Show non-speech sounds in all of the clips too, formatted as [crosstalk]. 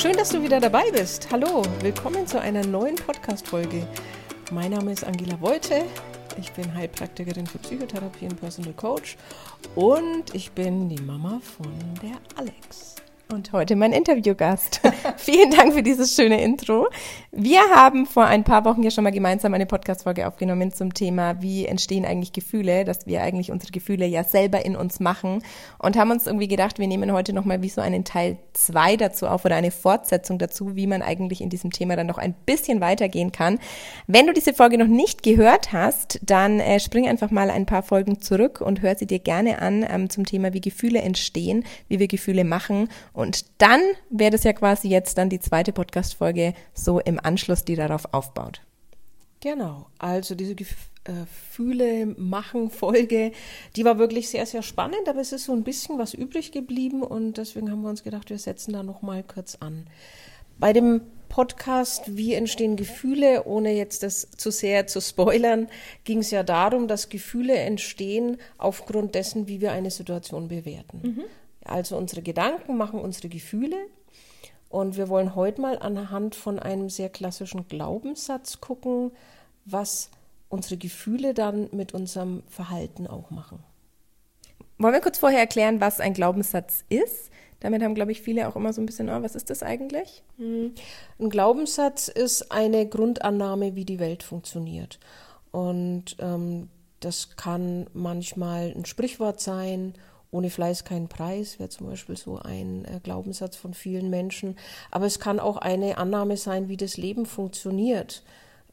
Schön, dass du wieder dabei bist. Hallo, willkommen zu einer neuen Podcast-Folge. Mein Name ist Angela Wolte. Ich bin Heilpraktikerin für Psychotherapie und Personal Coach und ich bin die Mama von der Alex. Und heute mein Interviewgast. [laughs] Vielen Dank für dieses schöne Intro. Wir haben vor ein paar Wochen ja schon mal gemeinsam eine Podcast-Folge aufgenommen zum Thema, wie entstehen eigentlich Gefühle, dass wir eigentlich unsere Gefühle ja selber in uns machen und haben uns irgendwie gedacht, wir nehmen heute nochmal wie so einen Teil zwei dazu auf oder eine Fortsetzung dazu, wie man eigentlich in diesem Thema dann noch ein bisschen weitergehen kann. Wenn du diese Folge noch nicht gehört hast, dann äh, spring einfach mal ein paar Folgen zurück und hör sie dir gerne an ähm, zum Thema, wie Gefühle entstehen, wie wir Gefühle machen und dann wäre das ja quasi jetzt dann die zweite Podcast-Folge so im Anschluss, die darauf aufbaut. Genau, also diese Gefühle machen Folge, die war wirklich sehr, sehr spannend, aber es ist so ein bisschen was übrig geblieben und deswegen haben wir uns gedacht, wir setzen da nochmal kurz an. Bei dem Podcast Wie entstehen Gefühle, ohne jetzt das zu sehr zu spoilern, ging es ja darum, dass Gefühle entstehen aufgrund dessen, wie wir eine Situation bewerten. Mhm. Also unsere Gedanken machen unsere Gefühle. Und wir wollen heute mal anhand von einem sehr klassischen Glaubenssatz gucken, was unsere Gefühle dann mit unserem Verhalten auch machen. Wollen wir kurz vorher erklären, was ein Glaubenssatz ist? Damit haben, glaube ich, viele auch immer so ein bisschen, oh, was ist das eigentlich? Hm. Ein Glaubenssatz ist eine Grundannahme, wie die Welt funktioniert. Und ähm, das kann manchmal ein Sprichwort sein ohne Fleiß kein Preis wäre zum Beispiel so ein äh, Glaubenssatz von vielen Menschen. Aber es kann auch eine Annahme sein, wie das Leben funktioniert.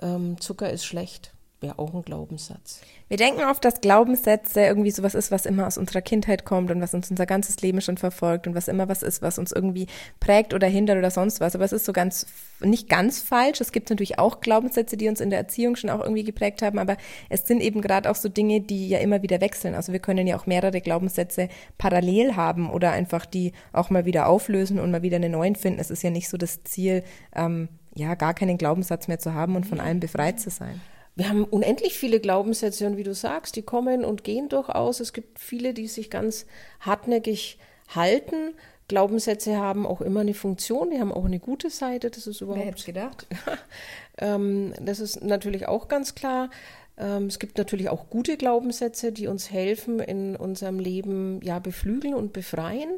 Ähm, Zucker ist schlecht wäre auch ein Glaubenssatz. Wir denken oft, dass Glaubenssätze irgendwie sowas ist, was immer aus unserer Kindheit kommt und was uns unser ganzes Leben schon verfolgt und was immer was ist, was uns irgendwie prägt oder hindert oder sonst was. Aber es ist so ganz, nicht ganz falsch. Es gibt natürlich auch Glaubenssätze, die uns in der Erziehung schon auch irgendwie geprägt haben, aber es sind eben gerade auch so Dinge, die ja immer wieder wechseln. Also wir können ja auch mehrere Glaubenssätze parallel haben oder einfach die auch mal wieder auflösen und mal wieder einen neuen finden. Es ist ja nicht so das Ziel, ähm, ja, gar keinen Glaubenssatz mehr zu haben und von allem befreit zu sein wir haben unendlich viele Glaubenssätze und wie du sagst, die kommen und gehen durchaus. Es gibt viele, die sich ganz hartnäckig halten. Glaubenssätze haben auch immer eine Funktion, die haben auch eine gute Seite, das ist überhaupt. Wer hätte gedacht? [laughs] ähm, das ist natürlich auch ganz klar. Ähm, es gibt natürlich auch gute Glaubenssätze, die uns helfen, in unserem Leben ja beflügeln und befreien.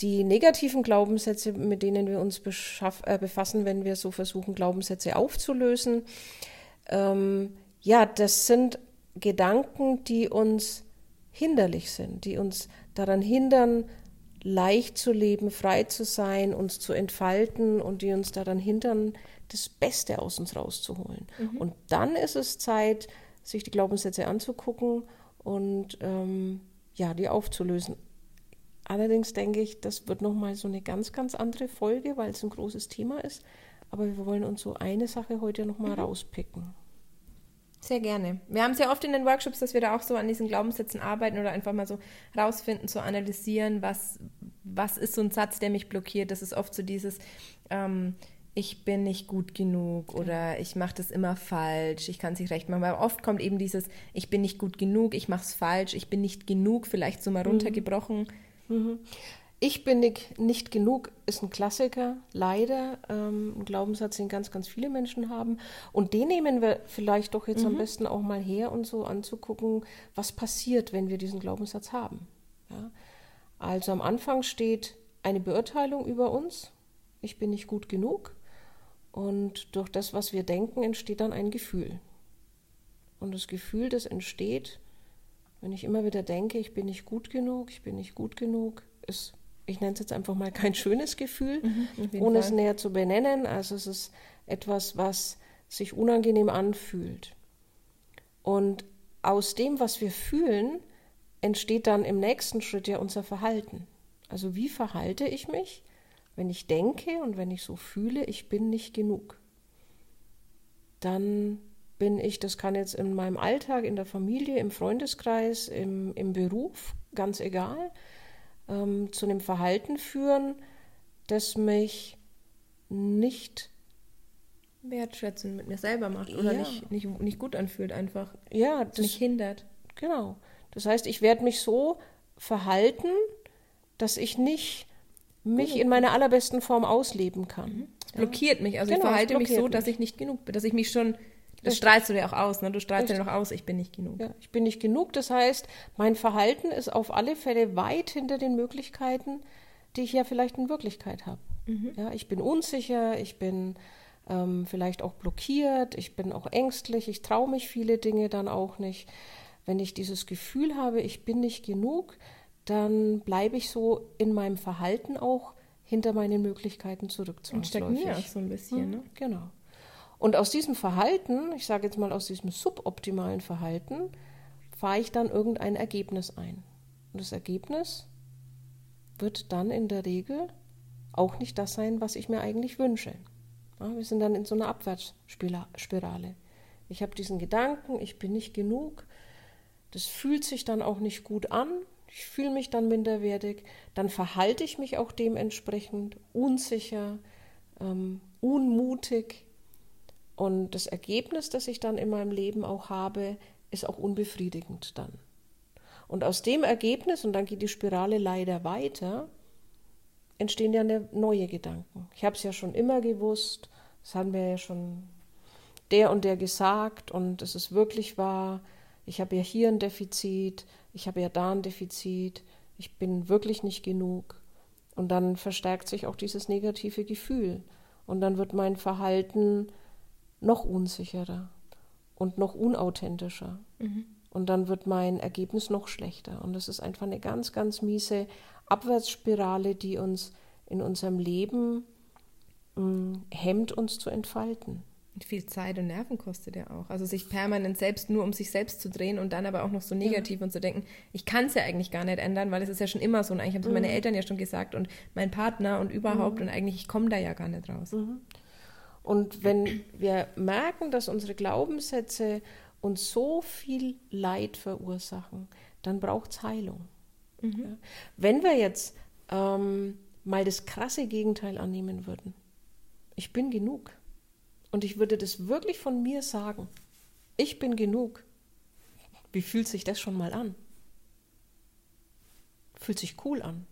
Die negativen Glaubenssätze, mit denen wir uns äh, befassen, wenn wir so versuchen, Glaubenssätze aufzulösen, ähm, ja, das sind Gedanken, die uns hinderlich sind, die uns daran hindern, leicht zu leben, frei zu sein, uns zu entfalten und die uns daran hindern, das Beste aus uns rauszuholen. Mhm. Und dann ist es Zeit, sich die Glaubenssätze anzugucken und ähm, ja, die aufzulösen. Allerdings denke ich, das wird nochmal so eine ganz, ganz andere Folge, weil es ein großes Thema ist. Aber wir wollen uns so eine Sache heute nochmal mhm. rauspicken. Sehr gerne. Wir haben es ja oft in den Workshops, dass wir da auch so an diesen Glaubenssätzen arbeiten oder einfach mal so rausfinden, zu analysieren, was, was ist so ein Satz, der mich blockiert. Das ist oft so dieses, ähm, ich bin nicht gut genug oder ich mache das immer falsch, ich kann es nicht recht machen. Weil oft kommt eben dieses, ich bin nicht gut genug, ich mache es falsch, ich bin nicht genug, vielleicht so mal mhm. runtergebrochen. Mhm. Mhm. Ich bin nicht, nicht genug ist ein Klassiker, leider. Ähm, ein Glaubenssatz, den ganz, ganz viele Menschen haben. Und den nehmen wir vielleicht doch jetzt mhm. am besten auch mal her und so anzugucken, was passiert, wenn wir diesen Glaubenssatz haben. Ja? Also am Anfang steht eine Beurteilung über uns. Ich bin nicht gut genug. Und durch das, was wir denken, entsteht dann ein Gefühl. Und das Gefühl, das entsteht, wenn ich immer wieder denke, ich bin nicht gut genug, ich bin nicht gut genug, ist ich nenne es jetzt einfach mal kein schönes Gefühl, mhm, ohne Fall. es näher zu benennen. Also es ist etwas, was sich unangenehm anfühlt. Und aus dem, was wir fühlen, entsteht dann im nächsten Schritt ja unser Verhalten. Also wie verhalte ich mich, wenn ich denke und wenn ich so fühle, ich bin nicht genug? Dann bin ich, das kann jetzt in meinem Alltag, in der Familie, im Freundeskreis, im, im Beruf, ganz egal, ähm, zu einem Verhalten führen, das mich nicht wertschätzen mit mir selber macht oder ja. nicht, nicht, nicht gut anfühlt einfach. Ja, das mich hindert. Genau. Das heißt, ich werde mich so verhalten, dass ich nicht mich in meiner allerbesten Form ausleben kann. Mhm. Es blockiert mich. Also Genau, ich verhalte mich so, dass ich nicht genug bin, dass ich mich schon, das strahlst du dir auch aus, ne? Du strahlst dir noch aus, ich bin nicht genug. Ja, ich bin nicht genug. Das heißt, mein Verhalten ist auf alle Fälle weit hinter den Möglichkeiten, die ich ja vielleicht in Wirklichkeit habe. Ja, ich bin unsicher, ich bin ähm, vielleicht auch blockiert, ich bin auch ängstlich, ich traue mich viele Dinge dann auch nicht. Wenn ich dieses Gefühl habe, ich bin nicht genug, dann bleibe ich so in meinem Verhalten auch hinter meinen Möglichkeiten zurück. Und stagniert so ein bisschen, ne? Genau. Und aus diesem Verhalten, ich sage jetzt mal aus diesem suboptimalen Verhalten, fahre ich dann irgendein Ergebnis ein. Und das Ergebnis wird dann in der Regel auch nicht das sein, was ich mir eigentlich wünsche. Ja, wir sind dann in so einer Abwärtsspirale. Ich habe diesen Gedanken, ich bin nicht genug. Das fühlt sich dann auch nicht gut an. Ich fühle mich dann minderwertig. Dann verhalte ich mich auch dementsprechend unsicher, ähm, unmutig. Und das Ergebnis, das ich dann in meinem Leben auch habe, ist auch unbefriedigend dann. Und aus dem Ergebnis, und dann geht die Spirale leider weiter, entstehen ja ne- neue Gedanken. Ich habe es ja schon immer gewusst, das haben mir ja schon der und der gesagt und es ist wirklich wahr. Ich habe ja hier ein Defizit, ich habe ja da ein Defizit, ich bin wirklich nicht genug. Und dann verstärkt sich auch dieses negative Gefühl. Und dann wird mein Verhalten noch unsicherer und noch unauthentischer. Und dann wird mein Ergebnis noch schlechter. Und das ist einfach eine ganz, ganz miese Abwärtsspirale, die uns in unserem Leben mh, hemmt, uns zu entfalten. Und viel Zeit und Nerven kostet ja auch. Also sich permanent selbst nur um sich selbst zu drehen und dann aber auch noch so negativ und zu denken, ich kann es ja eigentlich gar nicht ändern, weil es ist ja schon immer so. Und eigentlich haben es meine Eltern ja schon gesagt und mein Partner und überhaupt und eigentlich, ich komme da ja gar nicht raus. Und wenn wir merken, dass unsere Glaubenssätze uns so viel Leid verursachen, dann braucht es Heilung. Ja. Wenn wir jetzt ähm, mal das krasse Gegenteil annehmen würden, ich bin genug und ich würde das wirklich von mir sagen, ich bin genug, wie fühlt sich das schon mal an? Fühlt sich cool an.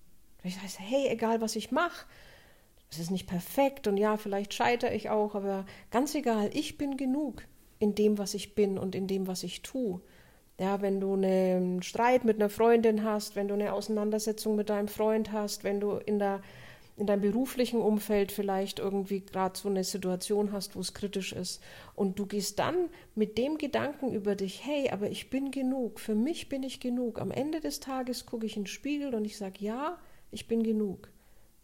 Ich weiß, hey, egal was ich mache, es ist nicht perfekt und ja, vielleicht scheitere ich auch, aber ganz egal, ich bin genug in dem, was ich bin und in dem, was ich tue. Ja, wenn du einen Streit mit einer Freundin hast, wenn du eine Auseinandersetzung mit deinem Freund hast, wenn du in, der, in deinem beruflichen Umfeld vielleicht irgendwie gerade so eine Situation hast, wo es kritisch ist und du gehst dann mit dem Gedanken über dich, hey, aber ich bin genug, für mich bin ich genug. Am Ende des Tages gucke ich in den Spiegel und ich sage, ja, ich bin genug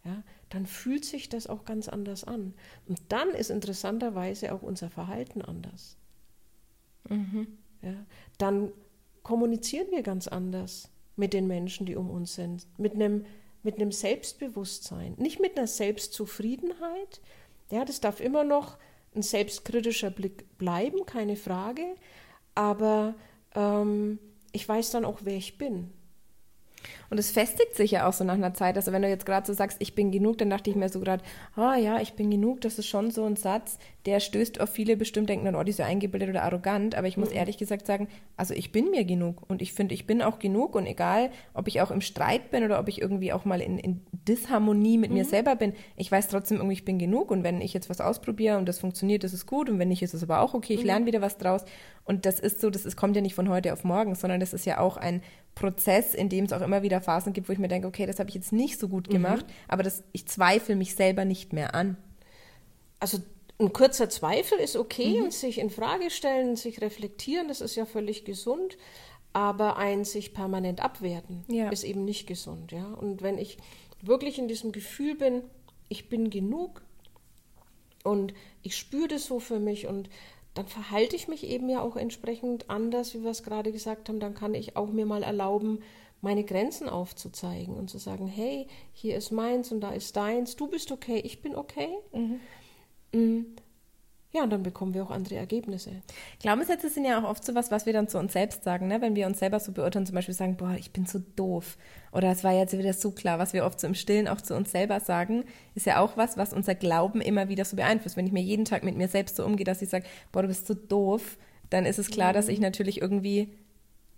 ja, dann fühlt sich das auch ganz anders an. Und dann ist interessanterweise auch unser Verhalten anders. Ja, dann kommunizieren wir ganz anders mit den Menschen, die um uns sind, mit einem, mit einem Selbstbewusstsein, nicht mit einer Selbstzufriedenheit. Ja, das darf immer noch ein selbstkritischer Blick bleiben, keine Frage, aber ähm, ich weiß dann auch, wer ich bin. Und es festigt sich ja auch so nach einer Zeit. Also wenn du jetzt gerade so sagst, ich bin genug, dann dachte ich mir so gerade, ah ja, ich bin genug, das ist schon so ein Satz, der stößt auf viele bestimmt denken dann, oh, die ist so eingebildet oder arrogant. Aber ich muss ehrlich gesagt sagen, also ich bin mir genug. Und ich finde, ich bin auch genug. Und egal, ob ich auch im Streit bin oder ob ich irgendwie auch mal in, in Disharmonie mit mir selber bin, ich weiß trotzdem irgendwie, ich bin genug. Und wenn ich jetzt was ausprobiere und das funktioniert, das ist gut. Und wenn nicht, ist es aber auch okay, ich lerne wieder was draus. Und das ist so, das ist, kommt ja nicht von heute auf morgen, sondern das ist ja auch ein Prozess, in dem es auch immer wieder Phasen gibt, wo ich mir denke, okay, das habe ich jetzt nicht so gut gemacht, aber das, ich zweifle mich selber nicht mehr an. Also ein kurzer Zweifel ist okay und sich in Frage stellen, sich reflektieren, das ist ja völlig gesund. Aber ein sich permanent abwerten Ja. ist eben nicht gesund, ja. Und wenn ich wirklich in diesem Gefühl bin, ich bin genug und ich spüre das so für mich und dann verhalte ich mich eben ja auch entsprechend anders, wie wir es gerade gesagt haben. Dann kann ich auch mir mal erlauben, meine Grenzen aufzuzeigen und zu sagen, hey, hier ist meins und da ist deins, du bist okay, ich bin okay. Mm. Ja, und dann bekommen wir auch andere Ergebnisse. Glaubenssätze sind ja auch oft so was, was wir dann zu uns selbst sagen, ne? wenn wir uns selber so beurteilen, zum Beispiel sagen, boah, ich bin so doof oder es war jetzt wieder so klar, was wir oft so im Stillen auch zu uns selber sagen, ist ja auch was, was unser Glauben immer wieder so beeinflusst. Wenn ich mir jeden Tag mit mir selbst so umgehe, dass ich sage, boah, du bist so doof, dann ist es klar, dass ich natürlich irgendwie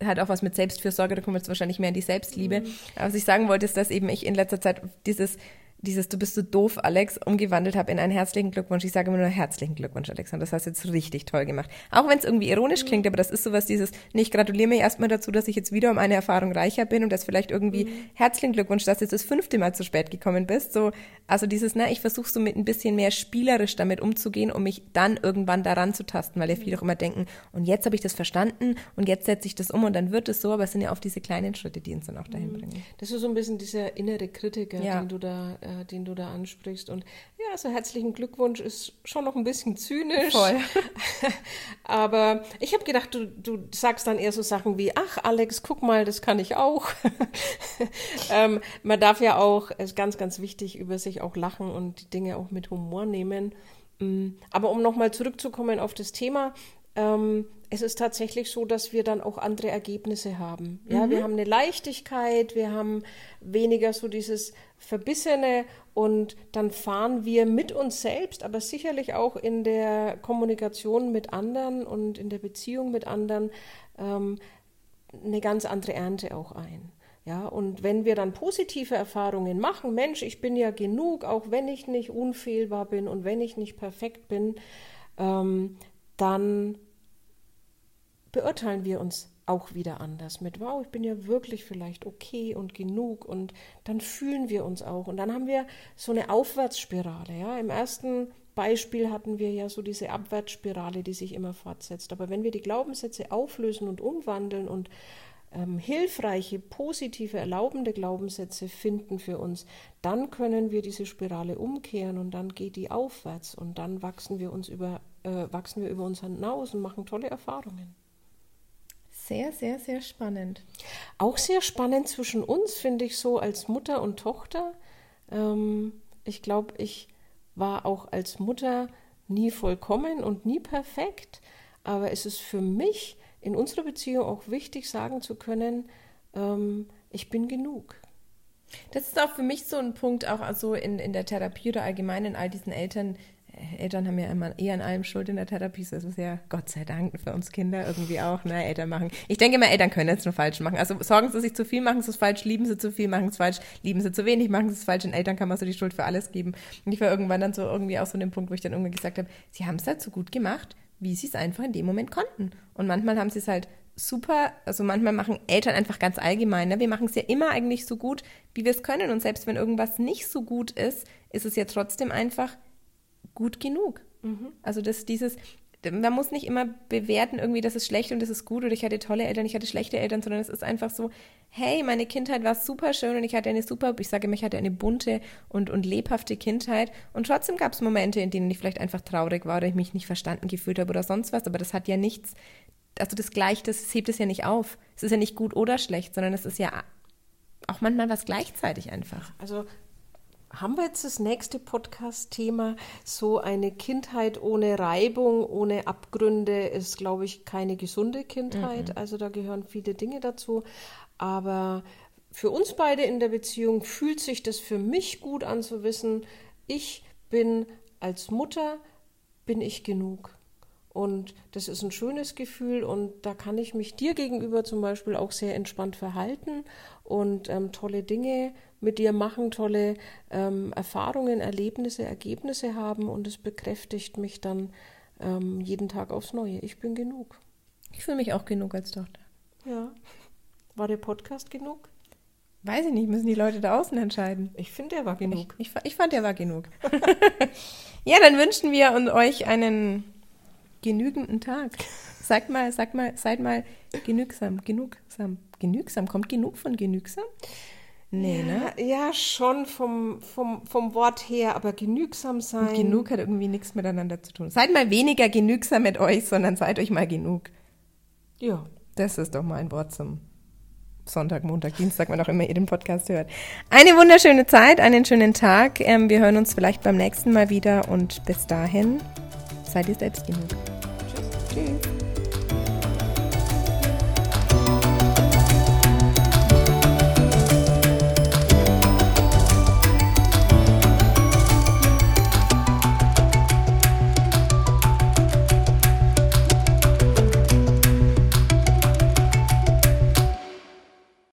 hat auch was mit Selbstfürsorge, da kommen wir jetzt wahrscheinlich mehr in die Selbstliebe. Aber was ich sagen wollte, ist, dass eben ich in letzter Zeit dieses dieses Du bist so doof, Alex, umgewandelt habe in einen herzlichen Glückwunsch. Ich sage immer nur herzlichen Glückwunsch, Alexander. Das hast du jetzt richtig toll gemacht. Auch wenn es irgendwie ironisch mhm. klingt, aber das ist sowas dieses, nee, ich gratuliere mir erstmal dazu, dass ich jetzt wieder um eine Erfahrung reicher bin und dass vielleicht irgendwie mhm. herzlichen Glückwunsch, dass du jetzt das fünfte Mal zu spät gekommen bist. So, also dieses, na, ich versuche so mit ein bisschen mehr spielerisch damit umzugehen, um mich dann irgendwann daran zu tasten, weil ja viele auch immer denken, und jetzt habe ich das verstanden und jetzt setze ich das um und dann wird es so, aber es sind ja oft diese kleinen Schritte, die uns dann auch dahin mhm. bringen. Das ist so ein bisschen dieser innere Kritiker, ja. den du da äh, äh, den du da ansprichst. Und ja, so herzlichen Glückwunsch ist schon noch ein bisschen zynisch. Voll. [laughs] Aber ich habe gedacht, du, du sagst dann eher so Sachen wie, ach Alex, guck mal, das kann ich auch. [laughs] ähm, man darf ja auch, es ist ganz, ganz wichtig, über sich auch lachen und die Dinge auch mit Humor nehmen. Mm, aber um nochmal zurückzukommen auf das Thema, ähm, es ist tatsächlich so, dass wir dann auch andere Ergebnisse haben. Ja, mhm. wir haben eine Leichtigkeit, wir haben weniger so dieses Verbissene und dann fahren wir mit uns selbst, aber sicherlich auch in der Kommunikation mit anderen und in der Beziehung mit anderen ähm, eine ganz andere Ernte auch ein. Ja, und wenn wir dann positive Erfahrungen machen, Mensch, ich bin ja genug, auch wenn ich nicht unfehlbar bin und wenn ich nicht perfekt bin, ähm, dann beurteilen wir uns auch wieder anders mit, wow, ich bin ja wirklich vielleicht okay und genug und dann fühlen wir uns auch und dann haben wir so eine Aufwärtsspirale, ja. Im ersten Beispiel hatten wir ja so diese Abwärtsspirale, die sich immer fortsetzt. Aber wenn wir die Glaubenssätze auflösen und umwandeln und ähm, hilfreiche, positive, erlaubende Glaubenssätze finden für uns, dann können wir diese Spirale umkehren und dann geht die aufwärts und dann wachsen wir uns über, äh, wachsen wir über uns hinaus und machen tolle Erfahrungen. Sehr, sehr, sehr spannend. Auch sehr spannend zwischen uns, finde ich so als Mutter und Tochter. Ähm, ich glaube, ich war auch als Mutter nie vollkommen und nie perfekt, aber es ist für mich in unserer Beziehung auch wichtig, sagen zu können, ähm, ich bin genug. Das ist auch für mich so ein Punkt, auch also in, in der Therapie oder allgemein in all diesen Eltern, Eltern haben ja immer eher an allem Schuld in der Therapie. Das ist ja Gott sei Dank für uns Kinder irgendwie auch. Ne? Eltern machen. Ich denke immer, Eltern können jetzt nur falsch machen. Also sorgen sie sich zu viel, machen sie es falsch, lieben sie zu viel, machen es falsch, lieben sie zu wenig, machen sie es falsch. Den Eltern kann man so die Schuld für alles geben. Und ich war irgendwann dann so irgendwie auch so an dem Punkt, wo ich dann irgendwie gesagt habe, sie haben es halt so gut gemacht, wie sie es einfach in dem Moment konnten. Und manchmal haben sie es halt super, also manchmal machen Eltern einfach ganz allgemein. Ne? Wir machen es ja immer eigentlich so gut, wie wir es können. Und selbst wenn irgendwas nicht so gut ist, ist es ja trotzdem einfach gut genug. Mhm. Also dass dieses, man muss nicht immer bewerten, irgendwie, das ist schlecht und das ist gut oder ich hatte tolle Eltern, ich hatte schlechte Eltern, sondern es ist einfach so, hey, meine Kindheit war super schön und ich hatte eine super, ich sage immer, ich hatte eine bunte und, und lebhafte Kindheit und trotzdem gab es Momente, in denen ich vielleicht einfach traurig war oder ich mich nicht verstanden gefühlt habe oder sonst was, aber das hat ja nichts, also das Gleiche, das hebt es ja nicht auf. Es ist ja nicht gut oder schlecht, sondern es ist ja auch manchmal was gleichzeitig einfach. Also haben wir jetzt das nächste Podcast-Thema. So eine Kindheit ohne Reibung, ohne Abgründe ist, glaube ich, keine gesunde Kindheit. Mhm. Also da gehören viele Dinge dazu. Aber für uns beide in der Beziehung fühlt sich das für mich gut an zu wissen, ich bin als Mutter, bin ich genug. Und das ist ein schönes Gefühl und da kann ich mich dir gegenüber zum Beispiel auch sehr entspannt verhalten und ähm, tolle Dinge mit dir machen, tolle ähm, Erfahrungen, Erlebnisse, Ergebnisse haben und es bekräftigt mich dann ähm, jeden Tag aufs Neue. Ich bin genug. Ich fühle mich auch genug als Tochter. Ja. War der Podcast genug? Weiß ich nicht, müssen die Leute da außen entscheiden. Ich finde, der war genug. Ich, ich, ich fand, der war genug. [laughs] ja, dann wünschen wir euch einen genügenden Tag. Sagt mal, sag mal, seid mal genügsam, genugsam. Genügsam, kommt genug von genügsam? Nee, ja, ne? Ja, schon vom, vom, vom Wort her, aber genügsam sein. Und genug hat irgendwie nichts miteinander zu tun. Seid mal weniger genügsam mit euch, sondern seid euch mal genug. Ja. Das ist doch mal ein Wort zum Sonntag, Montag, Dienstag, wann auch immer ihr den Podcast hört. Eine wunderschöne Zeit, einen schönen Tag. Ähm, wir hören uns vielleicht beim nächsten Mal wieder und bis dahin seid ihr selbst genug. Tschüss. Tschüss.